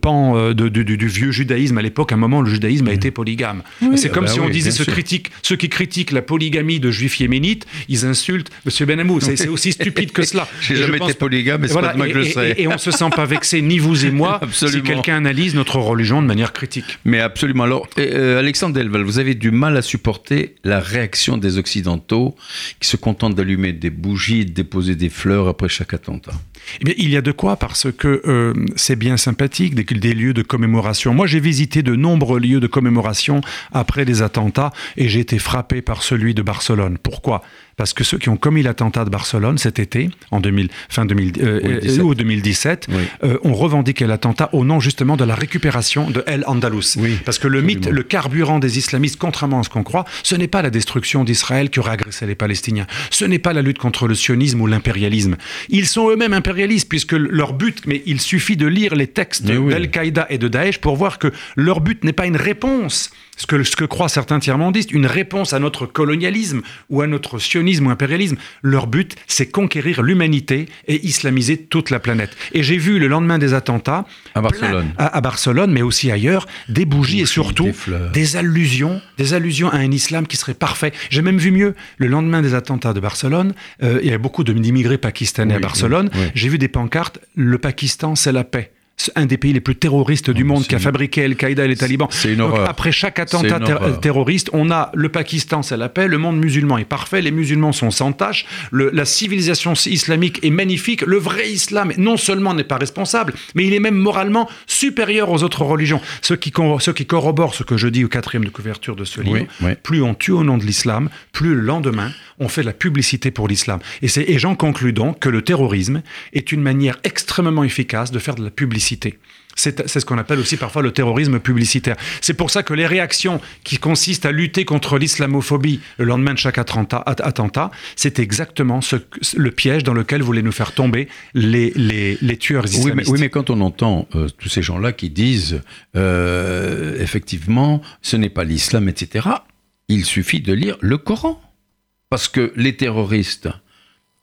[SPEAKER 2] pan de, du, vieux judaïsme. À l'époque, à un moment, le judaïsme a été polygame c'est comme ah bah si on disait ceux, ceux qui critiquent la polygamie de juifs yéménites, ils insultent M. Benamou. C'est aussi stupide que cela.
[SPEAKER 1] J'ai jamais été polygame, mais c'est pas de moi que je sais.
[SPEAKER 2] Et, on ne se sent pas vexé, ni vous et moi, si quelqu'un analyse notre religion de manière critique.
[SPEAKER 1] Mais absolument. Alors, euh, Alexandre Delval, vous avez du mal à supporter la réaction des Occidentaux qui se contentent d'allumer des bougies, de déposer des fleurs après chaque attentat.
[SPEAKER 2] Eh bien, il y a de quoi parce que euh, c'est bien sympathique, des, des lieux de commémoration. Moi, j'ai visité de nombreux lieux de commémoration après les attentats et j'ai été frappé par celui de Barcelone. Pourquoi? Parce que ceux qui ont commis l'attentat de Barcelone cet été, en 2000, fin 2000, euh, ou 2017, euh, ont revendiqué l'attentat au nom justement de la récupération de El Andalus. parce que le mythe, le carburant des islamistes, contrairement à ce qu'on croit, ce n'est pas la destruction d'Israël qui aurait agressé les Palestiniens. Ce n'est pas la lutte contre le sionisme ou l'impérialisme. Ils sont eux-mêmes impérialistes puisque leur but, mais il suffit de lire les textes d'Al-Qaïda et de Daesh pour voir que leur but n'est pas une réponse ce que, ce que croient certains tiers-mondistes, une réponse à notre colonialisme ou à notre sionisme ou impérialisme. Leur but, c'est conquérir l'humanité et islamiser toute la planète. Et j'ai vu le lendemain des attentats,
[SPEAKER 1] à Barcelone,
[SPEAKER 2] à, Barcelone mais aussi ailleurs, des bougies, et surtout des, allusions, des allusions à un islam qui serait parfait. J'ai même vu mieux, le lendemain des attentats de Barcelone, euh, il y a beaucoup d'immigrés pakistanais à Barcelone, j'ai vu des pancartes, le Pakistan, c'est la paix un des pays les plus terroristes du monde qui a fabriqué Al-Qaïda et les talibans.
[SPEAKER 1] C'est une horreur.
[SPEAKER 2] après chaque attentat terroriste, on a le Pakistan, c'est la paix, le monde musulman est parfait, les musulmans sont sans tâche, la civilisation islamique est magnifique, le vrai islam non seulement n'est pas responsable, mais il est même moralement supérieur aux autres religions. Ce qui, ce qui corrobore ce que je dis au quatrième de couverture de ce livre, plus on tue au nom de l'islam, plus le lendemain, on fait de la publicité pour l'islam. Et, et j'en conclus donc que le terrorisme est une manière extrêmement efficace de faire de la publicité. C'est ce qu'on appelle aussi parfois le terrorisme publicitaire. C'est pour ça que les réactions qui consistent à lutter contre l'islamophobie le lendemain de chaque attentat, c'est exactement ce, le piège dans lequel voulaient nous faire tomber les, les, tueurs islamistes.
[SPEAKER 1] Oui mais, quand on entend euh, tous ces gens-là qui disent euh, effectivement ce n'est pas l'islam, etc., il suffit de lire le Coran. Parce que les terroristes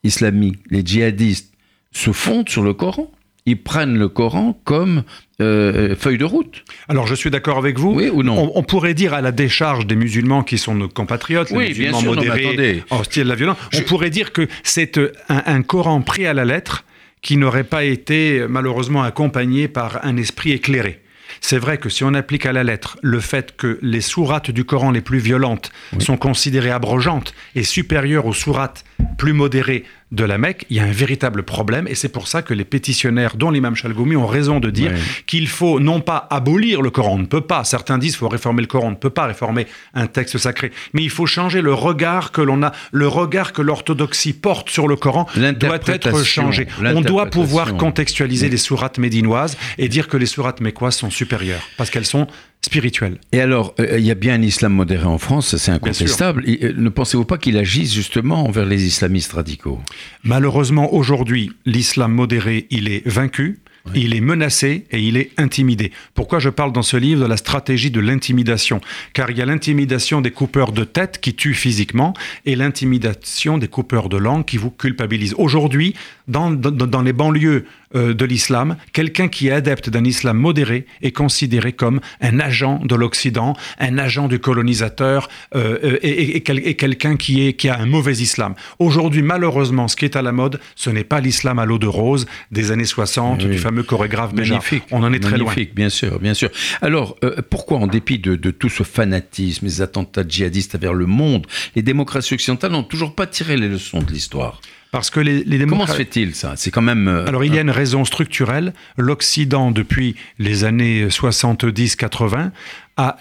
[SPEAKER 1] islamiques, les djihadistes, se fondent sur le Coran. Ils prennent le Coran comme euh, feuille de route.
[SPEAKER 2] Alors je suis d'accord avec vous.
[SPEAKER 1] Oui ou non
[SPEAKER 2] on, pourrait dire à la décharge des musulmans qui sont nos compatriotes, les musulmans modérés, hostiles de la violence, on pourrait dire que c'est euh, un, Coran pris à la lettre qui n'aurait pas été malheureusement accompagné par un esprit éclairé. C'est vrai que si on applique à la lettre le fait que les sourates du Coran les plus violentes sont considérées abrogeantes et supérieures aux sourates plus modérées de la Mecque, il y a un véritable problème et c'est pour ça que les pétitionnaires, dont l'imam Chalgoumi, ont raison de dire qu'il faut non pas abolir le Coran, on ne peut pas, certains disent qu'il faut réformer le Coran, on ne peut pas réformer un texte sacré, mais il faut changer le regard que l'on a, le regard que l'orthodoxie porte sur le Coran doit être changé. On doit pouvoir contextualiser les sourates médinoises et dire que les sourates mécoises sont supérieures parce qu'elles sont spirituelles.
[SPEAKER 1] Et alors, euh, il y a bien un islam modéré en France, c'est incontestable. Euh, ne pensez-vous pas qu'il agisse justement envers les islamistes radicaux?
[SPEAKER 2] Malheureusement, aujourd'hui, l'islam modéré, il est vaincu. Il est menacé et il est intimidé. Pourquoi je parle dans ce livre de la stratégie de l'intimidation? Car il y a l'intimidation des coupeurs de tête qui tuent physiquement et l'intimidation des coupeurs de langue qui vous culpabilisent. Aujourd'hui, dans, dans, les banlieues euh, de l'islam, quelqu'un qui est adepte d'un islam modéré est considéré comme un agent de l'Occident, un agent du colonisateur euh, euh, et, quelqu'un qui, est, qui a un mauvais islam. Aujourd'hui, malheureusement, ce qui est à la mode, ce n'est pas l'islam à l'eau de rose des années 60, du fameux chorégraphe
[SPEAKER 1] Magnifique. On en est très loin. Magnifique, bien sûr, bien sûr. Alors, pourquoi, en dépit de, de, tout ce fanatisme, les attentats djihadistes vers le monde, les démocraties occidentales n'ont toujours pas tiré les leçons de l'histoire?
[SPEAKER 2] Parce que les, les
[SPEAKER 1] Comment se fait-il ça? C'est quand même. Euh,
[SPEAKER 2] Alors il y a une raison structurelle. L'Occident, depuis les années 70-80,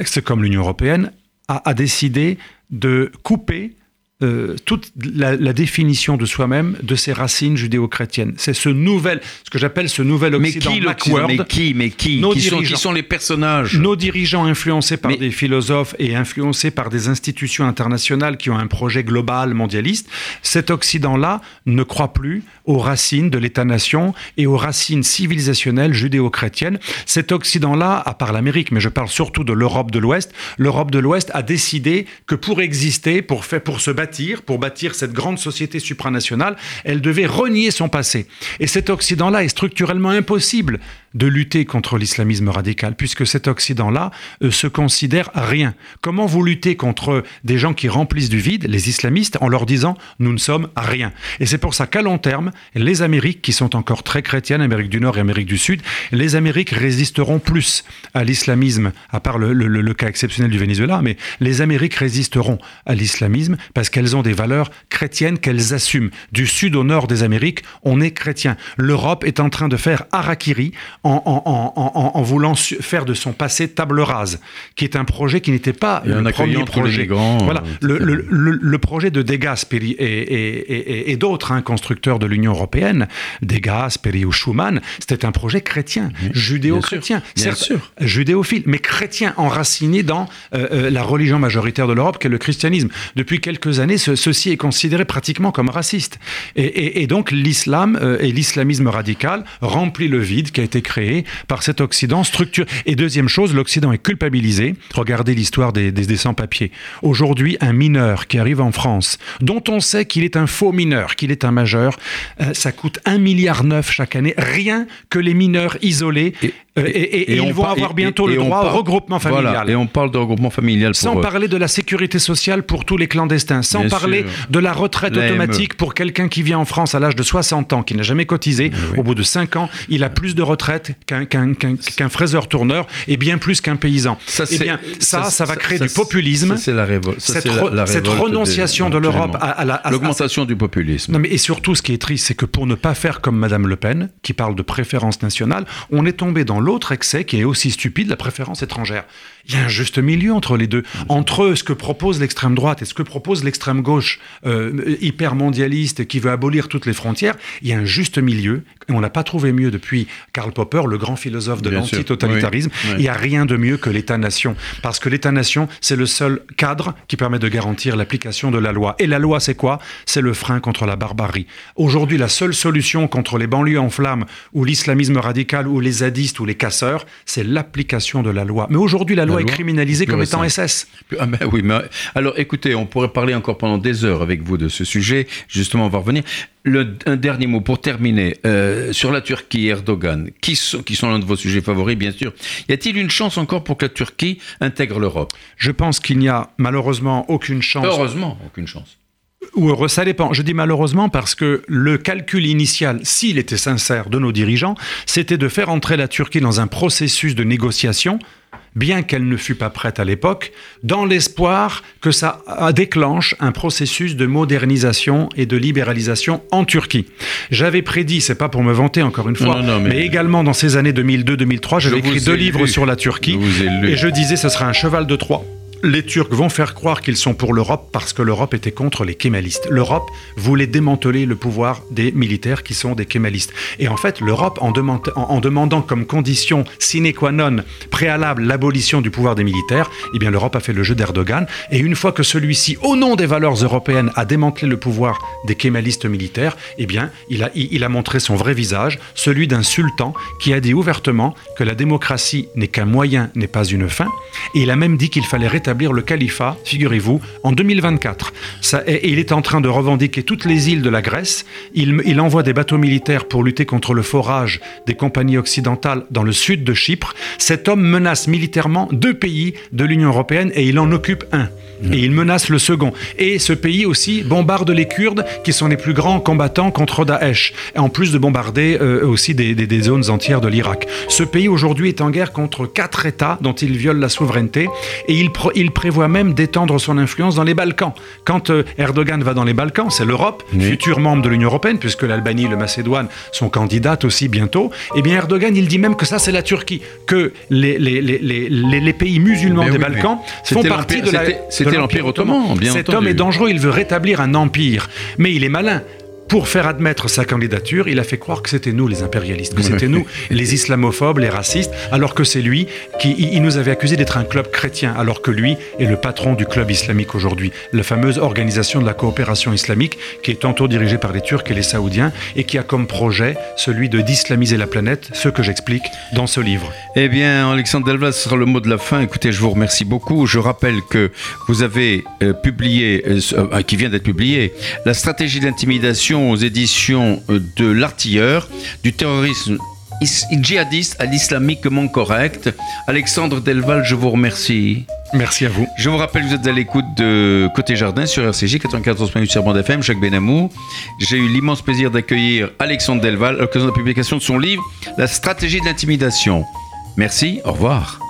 [SPEAKER 2] c'est comme l'Union européenne, a, a décidé de couper euh, toute la, définition de soi-même de ses racines judéo-chrétiennes. C'est ce nouvel, ce que j'appelle ce nouvel Occident.
[SPEAKER 1] Mais qui, mais qui, mais qui, qui, sont, qui, sont, les personnages
[SPEAKER 2] Nos dirigeants influencés par des philosophes et influencés par des institutions internationales qui ont un projet global mondialiste. Cet Occident-là ne croit plus aux racines de l'État-nation et aux racines civilisationnelles judéo-chrétiennes. Cet Occident-là, à part l'Amérique, mais je parle surtout de l'Europe de l'Ouest, l'Europe de l'Ouest a décidé que pour exister, pour, faire, pour se battre pour bâtir cette grande société supranationale, elle devait renier son passé. Et cet Occident-là est structurellement impossible de lutter contre l'islamisme radical, puisque cet Occident-là euh, se considère rien. Comment vous luttez contre des gens qui remplissent du vide, les islamistes, en leur disant nous ne sommes rien Et c'est pour ça qu'à long terme, les Amériques, qui sont encore très chrétiennes, Amérique du Nord et Amérique du Sud, les Amériques résisteront plus à l'islamisme, à part le, cas exceptionnel du Venezuela, mais les Amériques résisteront à l'islamisme parce qu'elles ont des valeurs chrétiennes qu'elles assument. Du sud au nord des Amériques, on est chrétien. L'Europe est en train de faire harakiri en, voulant faire de son passé table rase, qui est un projet qui n'était pas
[SPEAKER 1] le premier projet.
[SPEAKER 2] Voilà, euh, le, projet de Degas et, d'autres hein, constructeurs de l'Union européenne, Degas, Peri ou Schumann, c'était un projet chrétien, judéo-chrétien,
[SPEAKER 1] certes
[SPEAKER 2] judéophile, mais chrétien enraciné dans euh, euh, la religion majoritaire de l'Europe, qui est le christianisme. Depuis quelques années, ceci est considéré pratiquement comme raciste. Et, donc l'islam et l'islamisme radical remplit le vide qui a été créé par cet Occident structure. Et deuxième chose, l'Occident est culpabilisé. Regardez l'histoire des, des, sans-papiers. Aujourd'hui, un mineur qui arrive en France, dont on sait qu'il est un faux mineur, qu'il est un majeur, euh, ça coûte 1,9 milliard chaque année, rien que les mineurs isolés. Euh, et, ils vont avoir bientôt le droit au regroupement familial.
[SPEAKER 1] et on parle de regroupement familial. Pour
[SPEAKER 2] sans parler de la sécurité sociale pour tous les clandestins, sans parler de la retraite automatique pour quelqu'un qui vient en France à l'âge de 60 ans, qui n'a jamais cotisé. Au bout de 5 ans, il a plus de retraite qu'un fraiseur-tourneur et bien plus qu'un paysan. Ça, eh bien, ça, ça, va créer du populisme.
[SPEAKER 1] C'est la, révolte.
[SPEAKER 2] Cette, cette renonciation de l'Europe à,
[SPEAKER 1] la l'augmentation du populisme.
[SPEAKER 2] Non, mais et surtout, ce qui est triste, c'est que pour ne pas faire comme Madame Le Pen, qui parle de préférence nationale, on est tombé dans l'autre excès qui est aussi stupide, la préférence étrangère. Il y a un juste milieu entre les deux. Entre ce que propose l'extrême droite et ce que propose l'extrême gauche euh, hyper mondialiste qui veut abolir toutes les frontières, il y a un juste milieu. Et on n'a pas trouvé mieux depuis Karl Popper, le grand philosophe de l'antitotalitarisme. Il n'y a rien de mieux que l'État-nation. Parce que l'État-nation, c'est le seul cadre qui permet de garantir l'application de la loi. Et la loi, c'est quoi? C'est le frein contre la barbarie. Aujourd'hui, la seule solution contre les banlieues en flammes ou l'islamisme radical ou les zadistes ou les casseurs, c'est l'application de la loi. Mais aujourd'hui, la loi est criminalisée comme étant SS.
[SPEAKER 1] Ah ben oui, mais alors écoutez, on pourrait parler encore pendant des heures avec vous de ce sujet. Justement, on va revenir. Le, un dernier mot pour terminer euh, sur la Turquie, Erdogan, qui sont, qui sont l'un de vos sujets favoris, bien sûr. Y a-t-il une chance encore pour que la Turquie intègre l'Europe?
[SPEAKER 2] Je pense qu'il n'y a malheureusement aucune chance.
[SPEAKER 1] Heureusement, aucune chance.
[SPEAKER 2] Ou heureux, ça dépend. Je dis malheureusement parce que le calcul initial, s'il était sincère de nos dirigeants, c'était de faire entrer la Turquie dans un processus de négociation bien qu'elle ne fût pas prête à l'époque, dans l'espoir que ça déclenche un processus de modernisation et de libéralisation en Turquie. J'avais prédit, c'est pas pour me vanter encore une fois, mais... également dans ces années 2002-2003, j'avais écrit deux livres sur la Turquie, et je disais ce sera un cheval de Troie les Turcs vont faire croire qu'ils sont pour l'Europe parce que l'Europe était contre les kémalistes. L'Europe voulait démanteler le pouvoir des militaires qui sont des kémalistes. Et en fait, l'Europe, en, demandant comme condition sine qua non préalable l'abolition du pouvoir des militaires, eh bien l'Europe a fait le jeu d'Erdogan. Et une fois que celui-ci, au nom des valeurs européennes, a démantelé le pouvoir des kémalistes militaires, eh bien il a, il a montré son vrai visage, celui d'un sultan qui a dit ouvertement que la démocratie n'est qu'un moyen, n'est pas une fin. Et il a même dit qu'il fallait rétablir le califat, figurez-vous, en 2024. Ça, et il est en train de revendiquer toutes les îles de la Grèce. Il, il envoie des bateaux militaires pour lutter contre le forage des compagnies occidentales dans le sud de Chypre. Cet homme menace militairement deux pays de l'Union européenne et il en occupe un. Et il menace le second. Et ce pays aussi bombarde les Kurdes, qui sont les plus grands combattants contre Daesh, en plus de bombarder euh, aussi des, des, zones entières de l'Irak. Ce pays aujourd'hui est en guerre contre quatre États dont il viole la souveraineté, et il, il prévoit même d'étendre son influence dans les Balkans. Quand euh, Erdogan va dans les Balkans, c'est l'Europe, futur membre de l'Union européenne, puisque l'Albanie et le Macédoine sont candidates aussi bientôt. Eh bien Erdogan, il dit même que ça c'est la Turquie, que les, les, les, les pays musulmans des Balkans font partie de la
[SPEAKER 1] c'était l'Empire ottoman, bien
[SPEAKER 2] Cet homme est dangereux, il veut rétablir un empire. Mais il est malin pour faire admettre sa candidature, il a fait croire que c'était nous les impérialistes, que c'était nous les islamophobes, les racistes, alors que c'est lui qui il nous avait accusé d'être un club chrétien, alors que lui est le patron du club islamique aujourd'hui, la fameuse organisation de la coopération islamique qui est tantôt dirigée par les Turcs et les Saoudiens et qui a comme projet celui de d'islamiser la planète, ce que j'explique dans ce livre.
[SPEAKER 1] Eh bien, Alexandre Delvas sera le mot de la fin. Écoutez, je vous remercie beaucoup. Je rappelle que vous avez euh, publié, euh, euh, qui vient d'être publié, la stratégie d'intimidation aux éditions de l'artilleur, du terrorisme djihadiste à l'islamiquement correct. Alexandre Delval, je vous remercie.
[SPEAKER 2] Merci à vous.
[SPEAKER 1] Je vous rappelle, vous êtes à l'écoute de Côté Jardin sur RCJ 94.8 sur Bande FM, Jacques Benamou. J'ai eu l'immense plaisir d'accueillir Alexandre Delval à l'occasion de la publication de son livre La stratégie de l'intimidation. Merci, au revoir.